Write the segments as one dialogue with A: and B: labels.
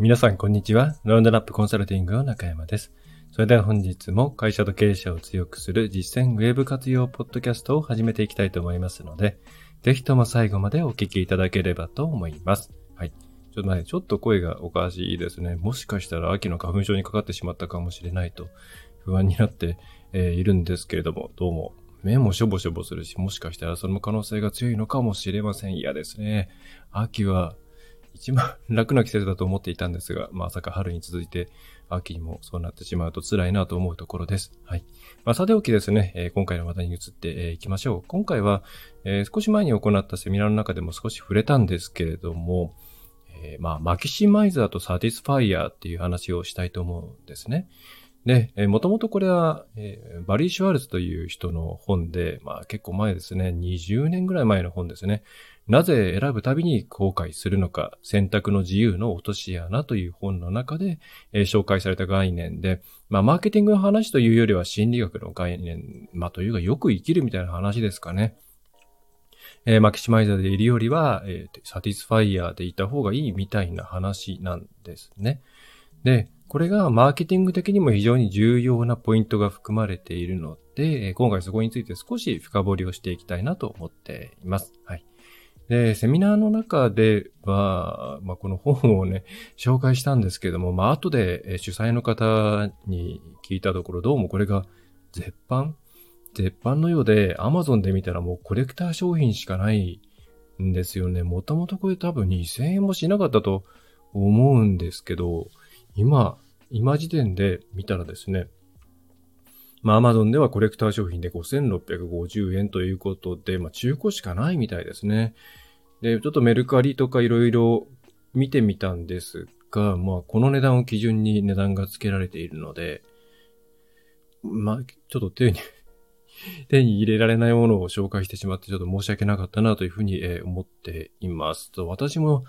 A: 皆さん、こんにちは。ラウンドラップコンサルティングの中山です。それでは本日も会社と経営者を強くする実践ウェブ活用ポッドキャストを始めていきたいと思いますので、ぜひとも最後までお聞きいただければと思います。はい。ちょっとね、ちょっと声がおかしいですね。もしかしたら秋の花粉症にかかってしまったかもしれないと不安になって、えいるんですけれども、どうも目もしょぼしょぼするし、もしかしたらその可能性が強いのかもしれません。嫌ですね。秋は一番 楽な季節だと思っていたんですが、まさか春に続いて秋にもそうなってしまうと辛いなと思うところです。はい。まあ、さておきですね、今回の話題に移ってい、きましょう。今回は、えー少し前に行ったセミナーの中でも少し触れたんですけれども、えまあ、マキシマイザーとサティスファイヤーっていう話をしたいと思うんですね。で、えー、もともとこれは、えーバリー・シュワルツという人の本で、まあ結構前ですね、20年ぐらい前の本ですね。なぜ選ぶたびに後悔するのか、選択の自由の落とし穴という本の中で、えー紹介された概念で、まあマーケティングの話というよりは心理学の概念、まあというかよく生きるみたいな話ですかね。えーマキシマイザーでいるよりは、えーサティスファイヤーでいた方がいいみたいな話なんですね。で、これがマーケティング的にも非常に重要なポイントが含まれているので、今回そこについて少し深掘りをしていきたいなと思っています。はい。で、セミナーの中では、まあ、この本をね、紹介したんですけども、まあ、後で主催の方に聞いたところ、どうもこれが絶版？絶版のようで、Amazon で見たらもうコレクター商品しかないんですよね。もともとこれ多分2000円もしなかったと思うんですけど、今、今時点で見たらですね、まあ Amazon ではコレクター商品で5650円ということで、まあ中古しかないみたいですね。で、ちょっとメルカリとかいろいろ見てみたんですが、まあこの値段を基準に値段が付けられているので、まあちょっと手に、手に入れられないものを紹介してしまってちょっと申し訳なかったなというふうに思っています。と私も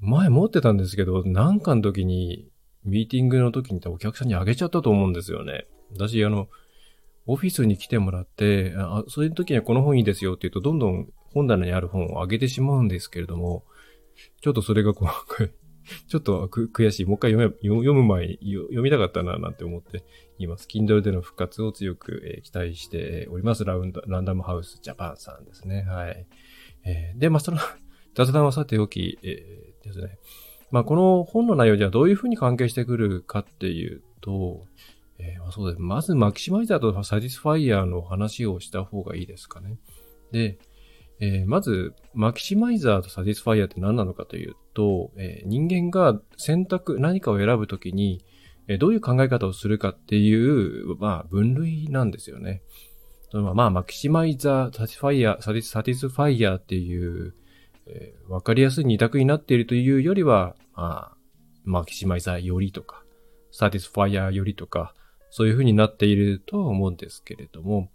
A: 前持ってたんですけど、なんかの時に、ミーティングの時にお客さんにあげちゃったと思うんですよね。私、あの、オフィスに来てもらって、あ、そういう時にはこの本いいですよって言うと、どんどん本棚にある本をあげてしまうんですけれども、ちょっとそれがこう、ちょっと悔しい。もう一回読め読む前に読みたかったななんて思っています。Kindle での復活を強く、えー期待しております。ラウンド、ランダムハウスジャパンさんですね。はい。えーで、まあ、その 雑談はさておき、えーですね。まあ、この本の内容ではどういうふうに関係してくるかっていうと、えーま、そうです。まず、マキシマイザーとサティスファイヤーの話をした方がいいですかね。で、えーまず、マキシマイザーとサティスファイヤーって何なのかというと、えー人間が選択、何かを選ぶときに、えーどういう考え方をするかっていう、まあ、分類なんですよね。そのまあ、マキシマイザー、サティスファイヤー、サティスファイヤーっていう、えーわかりやすい二択になっているというよりは、まあ、マキシマイザーよりとか、サティスファイヤーよりとか、そういう風になっているとは思うんですけれども、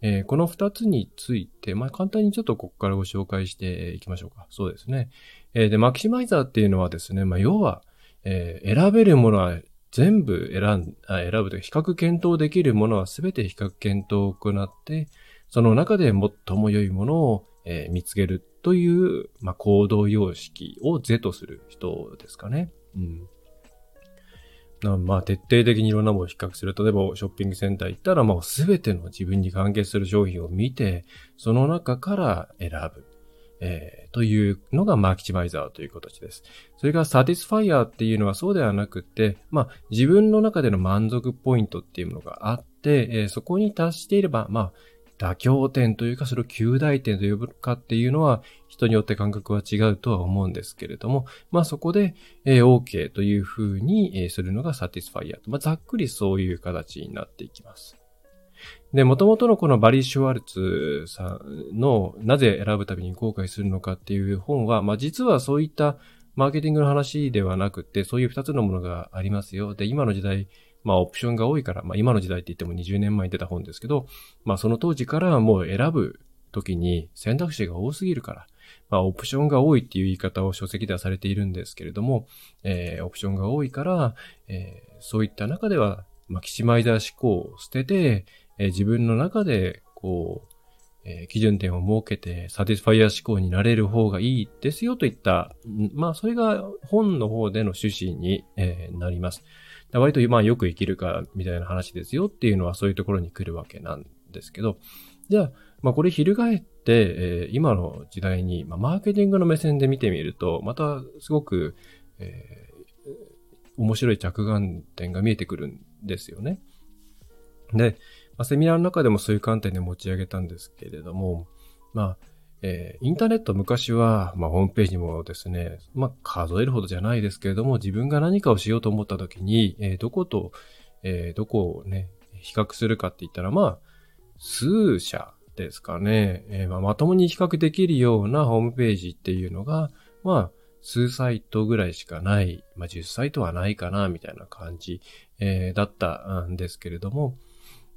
A: えーこの二つについて、まあ、簡単にちょっとここからご紹介していきましょうか。そうですね。えーで、マキシマイザーっていうのはですね、まあ、要は、えー選べるものは全部選ん、あ選ぶというか比較検討できるものは全て比較検討を行って、その中で最も良いものを、えー見つけるという、まあ、行動様式を是とする人ですかね。うん。まあ、徹底的にいろんなものを比較する。例えば、ショッピングセンター行ったら、まあ、すべての自分に関係する商品を見て、その中から選ぶ。えーというのがマキシマイザーという形です。それからサティスファイヤーっていうのはそうではなくて、まあ自分の中での満足ポイントっていうものがあって、えーそこに達していれば、まあ妥協点というかそれを及第点と呼ぶかっていうのは人によって感覚は違うとは思うんですけれども、まあそこで、えー OK というふうに、えーするのがサティスファイヤーと。まあざっくりそういう形になっていきます。で、元々のこのバリー・シュワルツさんのなぜ選ぶたびに後悔するのかっていう本は、まあ実はそういったマーケティングの話ではなくて、そういう二つのものがありますよ。で、今の時代、まあオプションが多いから、まあ今の時代って言っても20年前に出た本ですけど、まあその当時からもう選ぶ時に選択肢が多すぎるから、まあオプションが多いっていう言い方を書籍ではされているんですけれども、えーオプションが多いから、えーそういった中では、マキシマイザー思考を捨てて、えー自分の中で、こう、えー、基準点を設けて、サティスファイア思考になれる方がいいですよといった、まあ、それが本の方での趣旨に、えー、なります。割と、まあ、よく生きるか、みたいな話ですよっていうのはそういうところに来るわけなんですけど、じゃあ、まあ、これ翻って、えー、今の時代に、まあ、マーケティングの目線で見てみると、また、すごく、えー、面白い着眼点が見えてくるんですよね。で、まあ、セミナーの中でもそういう観点で持ち上げたんですけれども、まあ、えー、インターネット昔は、まあ、ホームページもですね、まあ、数えるほどじゃないですけれども、自分が何かをしようと思った時に、えー、どこと、えー、どこをね、比較するかって言ったら、まあ、数社ですかね、えーまあ、まともに比較できるようなホームページっていうのが、まあ、数サイトぐらいしかない、まあ、10サイトはないかな、みたいな感じ、えー、だったんですけれども、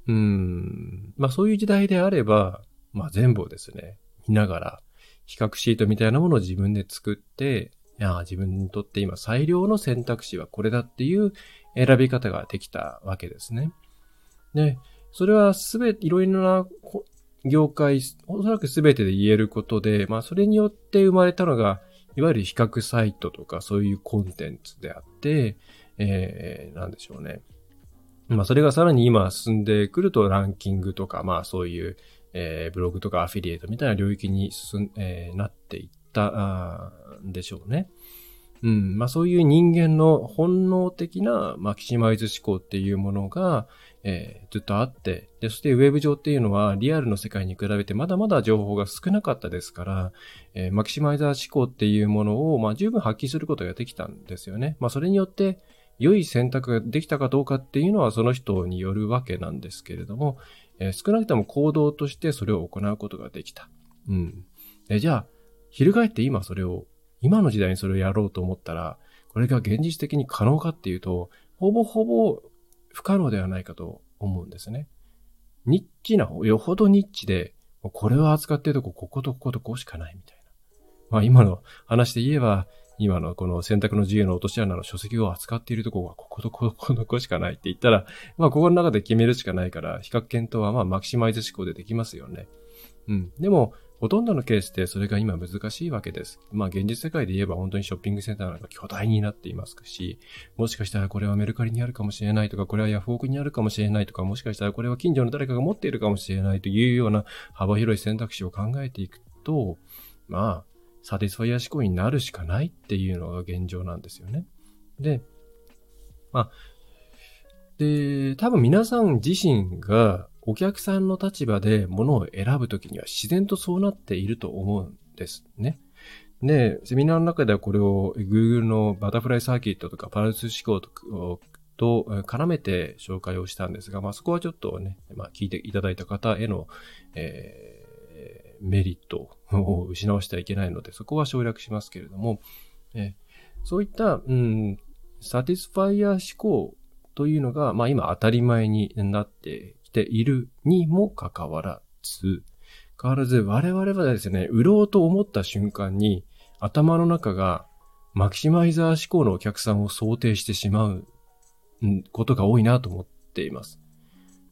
A: うん、まあそういう時代であれば、まあ全部をですね、見ながら、比較シートみたいなものを自分で作って、いや、自分にとって今最良の選択肢はこれだっていう選び方ができたわけですね。で、それはすべて、いろいろな業界、おそらくすべてで言えることで、まあそれによって生まれたのが、いわゆる比較サイトとかそういうコンテンツであって、えー、なんでしょうね。まあそれがさらに今進んでくるとランキングとか、まあそういう、えー、ブログとかアフィリエイトみたいな領域に進ん、えー、なっていったんでしょうね。うん。まあそういう人間の本能的なマキシマイズ思考っていうものが、えー、ずっとあって、で、そしてウェブ上っていうのはリアルの世界に比べてまだまだ情報が少なかったですから、えー、マキシマイザー思考っていうものを、まあ十分発揮することができたんですよね。まあそれによって、良い選択ができたかどうかっていうのはその人によるわけなんですけれども、えー、少なくとも行動としてそれを行うことができた。うん。えじゃあ、翻って今それを、今の時代にそれをやろうと思ったら、これが現実的に可能かっていうと、ほぼほぼ不可能ではないかと思うんですね。ニッチな、よほどニッチで、これを扱ってるとこ、こことこことこうしかないみたいな。まあ今の話で言えば、今のこの選択の自由の落とし穴の書籍を扱っているところがこことここのこしかないって言ったら、まあここの中で決めるしかないから、比較検討はまあマキシマイズ思考でできますよね。うん。でも、ほとんどのケースでそれが今難しいわけです。まあ現実世界で言えば本当にショッピングセンターなんか巨大になっていますし、もしかしたらこれはメルカリにあるかもしれないとか、これはヤフオクにあるかもしれないとか、もしかしたらこれは近所の誰かが持っているかもしれないというような幅広い選択肢を考えていくと、まあ、サティスファイア思考になるしかないっていうのが現状なんですよね。で、まあ、で、多分皆さん自身がお客さんの立場で物を選ぶときには自然とそうなっていると思うんですね。で、セミナーの中ではこれを Google のバタフライサーキットとかパルス思考とと絡めて紹介をしたんですが、まあそこはちょっとね、まあ聞いていただいた方への、えメリットを失わしてはいけないので、そこは省略しますけれども、えそういった、うん、サティスファイア思考というのが、まあ今当たり前になってきているにもかかわらず、変わらず我々はですね、売ろうと思った瞬間に頭の中がマキシマイザー思考のお客さんを想定してしまうことが多いなと思っています。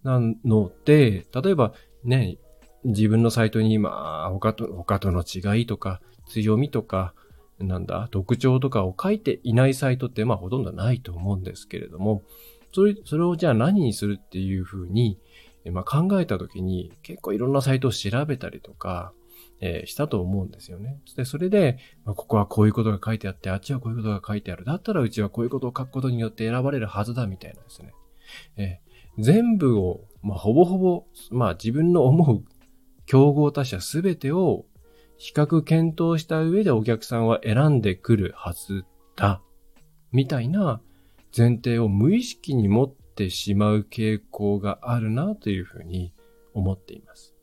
A: なので、例えばね、自分のサイトに今、他と、他との違いとか、強みとか、なんだ、特徴とかを書いていないサイトって、まあほとんどないと思うんですけれども、それ、それをじゃあ何にするっていうふうに、まあ考えたときに、結構いろんなサイトを調べたりとか、えー、したと思うんですよね。で、それで、まあ、ここはこういうことが書いてあって、あっちはこういうことが書いてある。だったらうちはこういうことを書くことによって選ばれるはずだ、みたいなですね。えー、全部を、まあ、ほぼほぼ、まあ、自分の思う競合他社すべてを比較検討した上でお客さんは選んでくるはずだ。みたいな前提を無意識に持ってしまう傾向があるなというふうに思っています。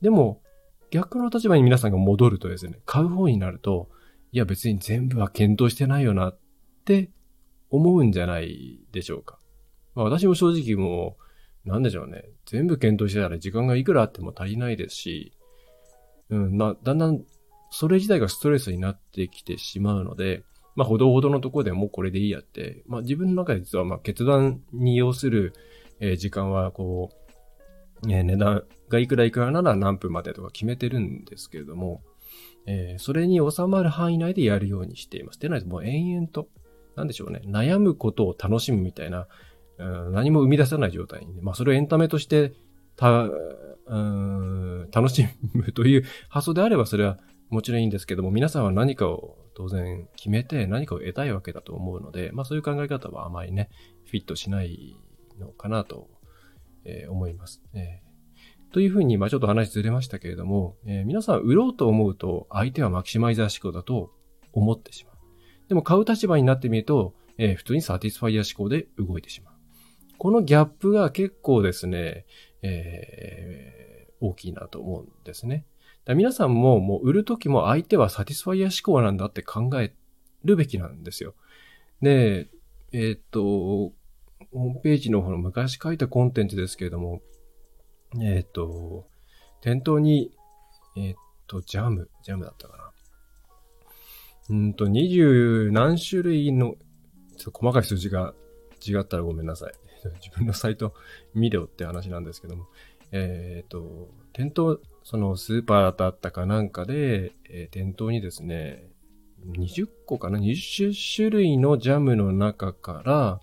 A: でも、逆の立場に皆さんが戻るとですね、買う方になると、いや別に全部は検討してないよなって思うんじゃないでしょうか。まあ、私も正直もう、なんでしょうね。全部検討してたら時間がいくらあっても足りないですし、うん、まあ、だんだん、それ自体がストレスになってきてしまうので、まあ、ほどほどのところでもうこれでいいやって、まあ、自分の中で実は、まあ、決断に要する、えー、時間は、こう、えー、値段がいくらいくらなら何分までとか決めてるんですけれども、えー、それに収まる範囲内でやるようにしています。でないともう延々と、なんでしょうね、悩むことを楽しむみたいな、何も生み出さない状態に、まあそれをエンタメとしてた、うん、楽しむという発想であればそれはもちろんいいんですけども、皆さんは何かを当然決めて何かを得たいわけだと思うので、まあそういう考え方はあまりね、フィットしないのかなと、えー、思います。えー、というふうに、まあちょっと話ずれましたけれども、えー、皆さん売ろうと思うと相手はマキシマイザー思考だと思ってしまう。でも買う立場になってみると、えー、普通にサティスファイア思考で動いてしまう。このギャップが結構ですね、えー、大きいなと思うんですね。皆さんももう売るときも相手はサティスファイア思考なんだって考えるべきなんですよ。で、えー、っと、ホームページの方の昔書いたコンテンツですけれども、えー、っと、店頭に、えー、っと、ジャム、ジャムだったかな。うんと、二十何種類の、ちょっと細かい数字が違ったらごめんなさい。自分のサイト見ろって話なんですけども、えっ、と、店頭、そのスーパーだったかなんかで、えー、店頭にですね、20個かな ?20 種類のジャムの中から、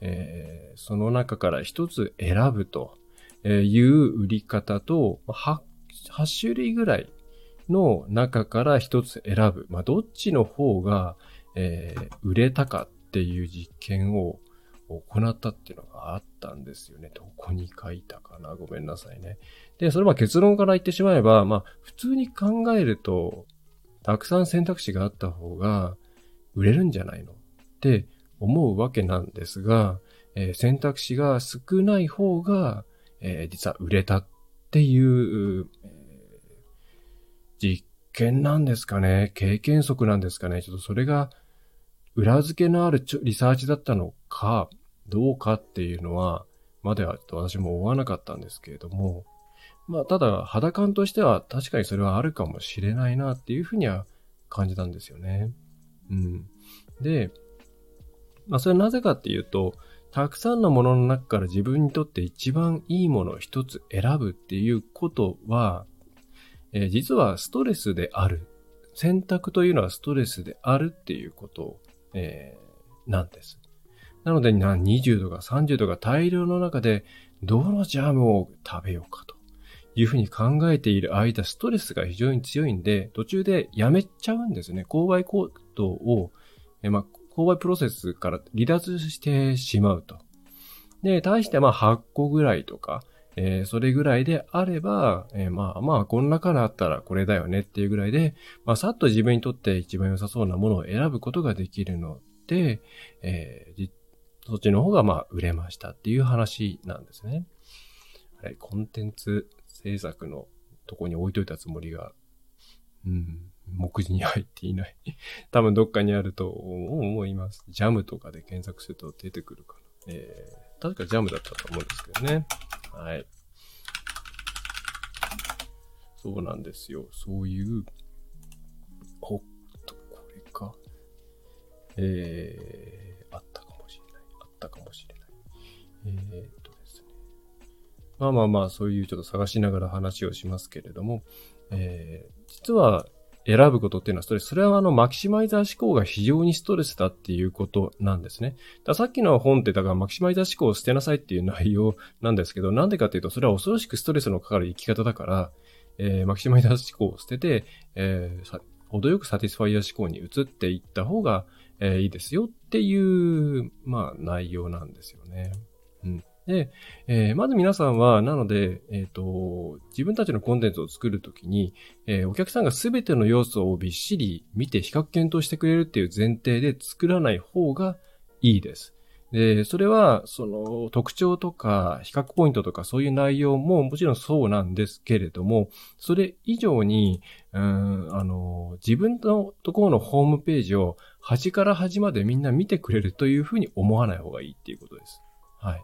A: えー、その中から一つ選ぶという売り方と、8, 8種類ぐらいの中から一つ選ぶ。まあ、どっちの方が、えー、売れたかっていう実験を行ったっていうのがあったんですよね。どこに書いたかな？ごめんなさいね。で、それは結論から言ってしまえば、まあ、普通に考えると、たくさん選択肢があった方が売れるんじゃないの？って思うわけなんですが、えー、選択肢が少ない方が、えー、実は売れたっていう、えー、実験なんですかね？経験則なんですかね？ちょっとそれが裏付けのあるリサーチだったのか、どうかっていうのは、までは私も思わなかったんですけれども、まあ、ただ、肌感としては確かにそれはあるかもしれないなっていうふうには感じたんですよね。うん。で、まあ、それはなぜかっていうと、たくさんのものの中から自分にとって一番いいものを一つ選ぶっていうことは、えー、実はストレスである。選択というのはストレスであるっていうことえー、なんです。なので、20度か30度か大量の中で、どのジャムを食べようかというふうに考えている間、ストレスが非常に強いんで、途中でやめちゃうんですね。購買行動を、まあ、購買プロセスから離脱してしまうと。で、対してまあ8個ぐらいとか、えー、それぐらいであれば、えー、まあまあ、この中だったらこれだよねっていうぐらいで、まあ、さっと自分にとって一番良さそうなものを選ぶことができるので、えー、そっちの方がまあ、売れましたっていう話なんですね。はい、コンテンツ制作のとこに置いといたつもりが、うん、目次に入っていない。多分どっかにあると思います。ジャムとかで検索すると出てくるかな。えー、確かジャムだったと思うんですけどね。はい。そうなんですよ。そういう、おっと、これか。えー、ったかもしれない。えー、っとですね。まあまあまあ、そういうちょっと探しながら話をしますけれども、えー、実は、選ぶことっていうのはストレス。それはあの、マキシマイザー思考が非常にストレスだっていうことなんですね。ださっきの本ってだからマキシマイザー思考を捨てなさいっていう内容なんですけど、なんでかっていうと、それは恐ろしくストレスのかかる生き方だから、えー、マキシマイザー思考を捨てて、えー、程よくサティスファイア思考に移っていった方が、えー、いいですよっっていう、まあ、内容なんですよね。うん。で、えー、まず皆さんは、なので、えっ、ー、と、自分たちのコンテンツを作るときに、えー、お客さんが全ての要素をびっしり見て比較検討してくれるっていう前提で作らない方がいいです。で、それは、その特徴とか比較ポイントとかそういう内容ももちろんそうなんですけれども、それ以上に、うん、あの、自分のところのホームページを端から端までみんな見てくれるというふうに思わない方がいいっていうことです。はい。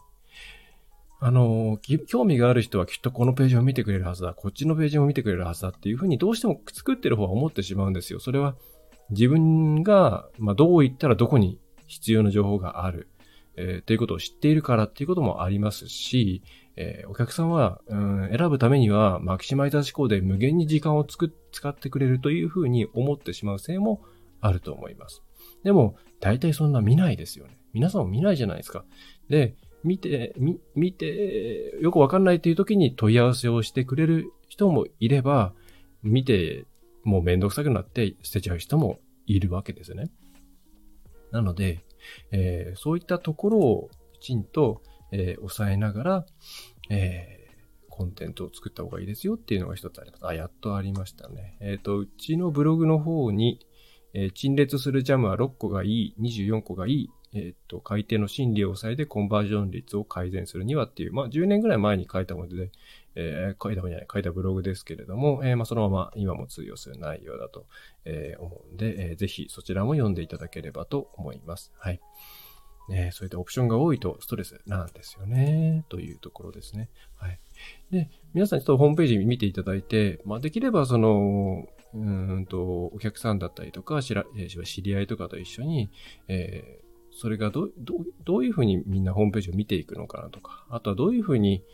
A: あの、興味がある人はきっとこのページを見てくれるはずだ、こっちのページも見てくれるはずだっていうふうにどうしても作ってる方は思ってしまうんですよ。それは自分が、まあ、どう言ったらどこに必要な情報がある、えー、ということを知っているからっていうこともありますし、えー、お客さんは、うん、選ぶためにはマキシマイザー思考で無限に時間をつく使ってくれるというふうに思ってしまうせいもあると思います。でも、大体そんな見ないですよね。皆さんも見ないじゃないですか。で、見て、見、見て、よくわかんないっていう時に問い合わせをしてくれる人もいれば、見て、もうめんどくさくなって捨てちゃう人もいるわけですね。なので、えー、そういったところをきちんと、えー、抑えながら、えー、コンテンツを作った方がいいですよっていうのが一つあります。あ、やっとありましたね。えっ、と、うちのブログの方に、え陳列するジャムは6個がいい、24個がいい、えっ、と、買い手の心理を抑えてコンバージョン率を改善するにはっていう、まあ、10年ぐらい前に書いたもので、えー、書いたものじゃない、書いたブログですけれども、えー、まあ、そのまま今も通用する内容だと、えー、思うんで、えー、ぜひそちらも読んでいただければと思います。はい。ね、そういったオプションが多いとストレスなんですよね、というところですね。はい。で、皆さんちょっとホームページ見ていただいて、まあ、できればその、うんと、お客さんだったりとか、知ら、知り合いとかと一緒に、えー、それがど、ど、どういうふうにみんなホームページを見ていくのかなとか、あとはどういうふうに、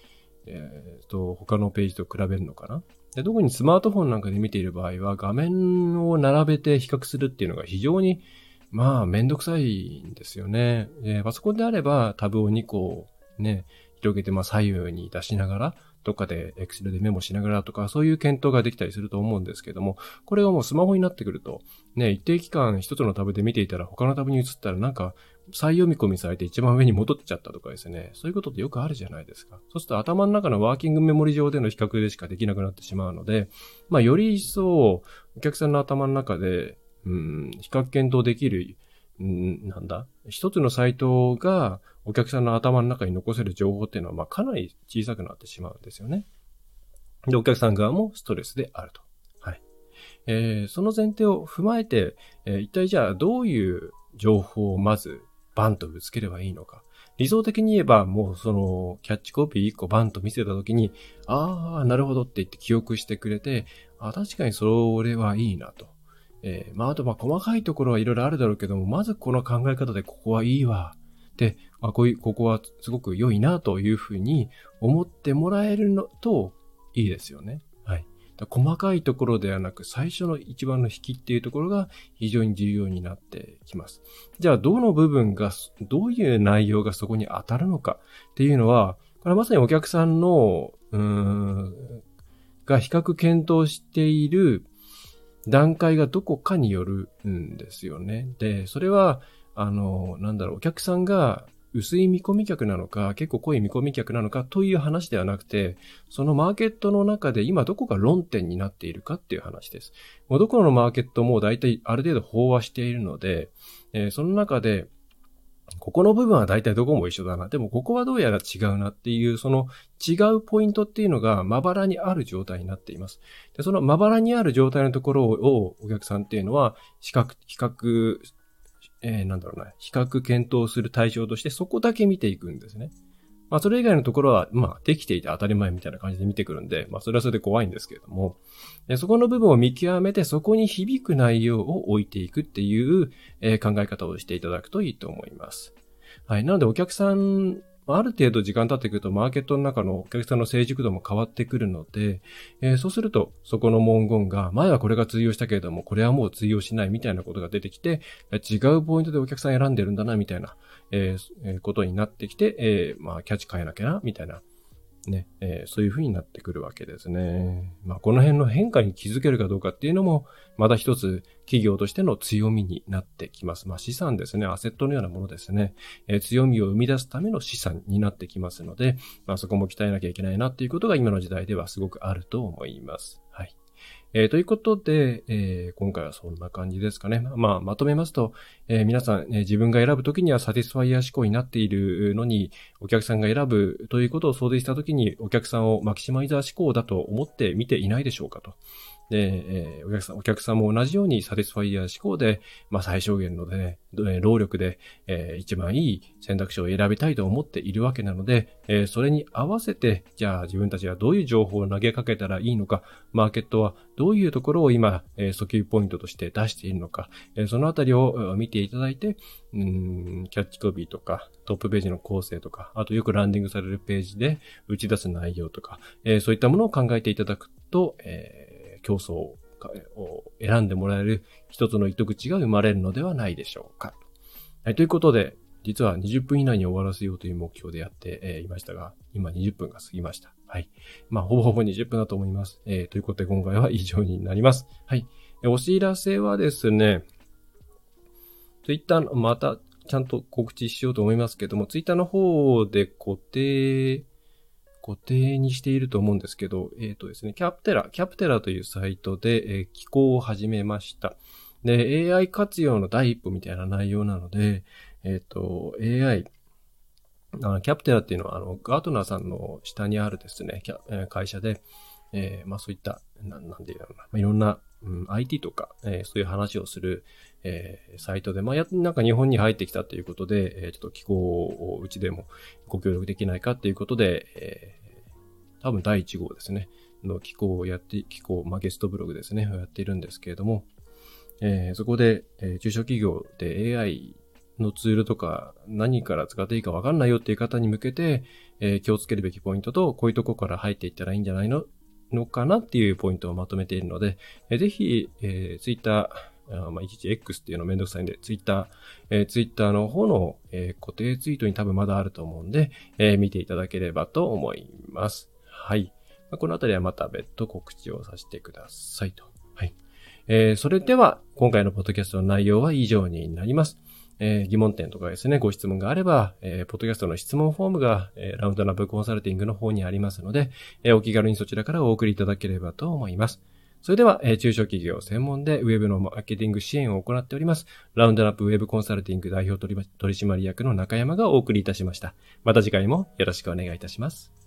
A: えっ、ー、と、他のページと比べるのかな？で特にスマートフォンなんかで見ている場合は、画面を並べて比較するっていうのが非常に、まあ、めんどくさいんですよね。えパソコンであれば、タブを2個ね、広げて、まあ、左右に出しながら、どっかで Excel でメモしながらとか、そういう検討ができたりすると思うんですけども、これがもうスマホになってくると、ね、一定期間一つのタブで見ていたら他のタブに移ったらなんか再読み込みされて一番上に戻ってちゃったとかですね。そういうことってよくあるじゃないですか。そうすると頭の中のワーキングメモリ上での比較でしかできなくなってしまうので、まあより一層お客さんの頭の中で、うん、比較検討できるうんなんだ？一つのサイトがお客さんの頭の中に残せる情報っていうのは、まあ、かなり小さくなってしまうんですよね。で、お客さん側もストレスであると。はい。えー、その前提を踏まえて、えー、一体じゃあどういう情報をまずバンとぶつければいいのか。理想的に言えば、もうその、キャッチコピー1個バンと見せたときに、ああ、なるほどって言って記憶してくれて、あ確かにそれはいいなと。えー、まあ、あと、まあ、細かいところはいろいろあるだろうけども、まずこの考え方でここはいいわ。で、あ、こういう、ここはすごく良いなというふうに思ってもらえるのといいですよね。細かいところではなく、最初の一番の引きっていうところが非常に重要になってきます。じゃあ、どの部分が、どういう内容がそこに当たるのかっていうのは、これはまさにお客さんの、うーん、が比較検討している段階がどこかによるんですよね。で、それは、あの、なんだろう、お客さんが薄い見込み客なのか、結構濃い見込み客なのかという話ではなくて、そのマーケットの中で今どこが論点になっているかっていう話です。もうどこのマーケットも大体ある程度飽和しているので、えー、その中で、ここの部分は大体どこも一緒だな。でもここはどうやら違うなっていう、その違うポイントっていうのがまばらにある状態になっています。で、そのまばらにある状態のところをお客さんっていうのは比較、比較、えー、なんだろうな、比較検討する対象としてそこだけ見ていくんですね。まあ、それ以外のところは、まあ、できていて当たり前みたいな感じで見てくるんで、まあ、それはそれで怖いんですけれども、そこの部分を見極めて、そこに響く内容を置いていくっていう、え考え方をしていただくといいと思います。はい。なので、お客さんある程度時間経ってくると、マーケットの中のお客さんの成熟度も変わってくるので、えー、そうすると、そこの文言が、前はこれが通用したけれども、これはもう通用しないみたいなことが出てきて、違うポイントでお客さん選んでるんだな、みたいな、えー、ことになってきて、えー、まあ、キャッチ変えなきゃな、みたいなね、えー、そういう風になってくるわけですね。まあ、この辺の変化に気づけるかどうかっていうのも、また一つ企業としての強みになってきます。まあ、資産ですね。アセットのようなものですね。えー、強みを生み出すための資産になってきますので、まあ、そこも鍛えなきゃいけないなっていうことが今の時代ではすごくあると思います。えー、ということで、えー、今回はそんな感じですかね。まあ、まとめますと、えー、皆さん、え自分が選ぶときにはサティスファイア思考になっているのに、お客さんが選ぶということを想定したときに、お客さんをマキシマイザー思考だと思って見ていないでしょうかと。で、えー、お客さん、お客さんも同じようにサティスファイヤー思考で、まあ最小限のね、労力で、えー、一番いい選択肢を選びたいと思っているわけなので、えー、それに合わせて、じゃあ自分たちがどういう情報を投げかけたらいいのか、マーケットはどういうところを今、えー、訴求ポイントとして出しているのか、えー、そのあたりを見ていただいて、うん、キャッチコピーとか、トップページの構成とか、あとよくランディングされるページで打ち出す内容とか、えー、そういったものを考えていただくと、えー、競争を選んでもらえる一つの糸口が生まれるのではないでしょうか。はい、ということで、実は20分以内に終わらせようという目標でやっていましたが、今20分が過ぎました。はい。まあ、ほぼほぼ20分だと思います。えー、ということで今回は以上になります。はい。お知らせはですね、Twitter、またちゃんと告知しようと思いますけども、Twitter の方で固定、固定にしていると思うんですけど、えっ、ー、とですね、キャプテラ、キャプテラというサイトで、えー、寄稿を始めました。で、AI 活用の第一歩みたいな内容なので、えっ、ー、と、AI、あのキャプテラっていうのは、あの、ガートナーさんの下にあるですね、会社で、えー、まあそういった、ななんで言うのかな、まあ、いろんな、うん、IT とか、えー、そういう話をする、えー、サイトで、まあ、や、なんか日本に入ってきたということで、えー、ちょっと気候をうちでもご協力できないかっていうことで、えー、多分第1号ですね、の気候をやって、気候、まあ、ゲストブログですね、をやっているんですけれども、えー、そこで、えー、中小企業で AI のツールとか何から使っていいかわかんないよっていう方に向けて、えー、気をつけるべきポイントと、こういうとこから入っていったらいいんじゃないののかなっていうポイントをまとめているので、えー、ぜひ、えー、Twitter、あまあ、いちいち X っていうのめんどくさいんで、ツイッター、えー、ツイッターの方の、えー、固定ツイートに多分まだあると思うんで、えー、見ていただければと思います。はい。まあ、このあたりはまた別途告知をさせてくださいと。はい。えー、それでは、今回のポッドキャストの内容は以上になります。えー、疑問点とかですね、ご質問があれば、えー、ポッドキャストの質問フォームが、えー、ラウンドナップコンサルティングの方にありますので、えー、お気軽にそちらからお送りいただければと思います。それでは、え中小企業専門でウェブのマーケティング支援を行っております、ラウンドナップウェブコンサルティング代表取締役の中山がお送りいたしました。また次回もよろしくお願いいたします。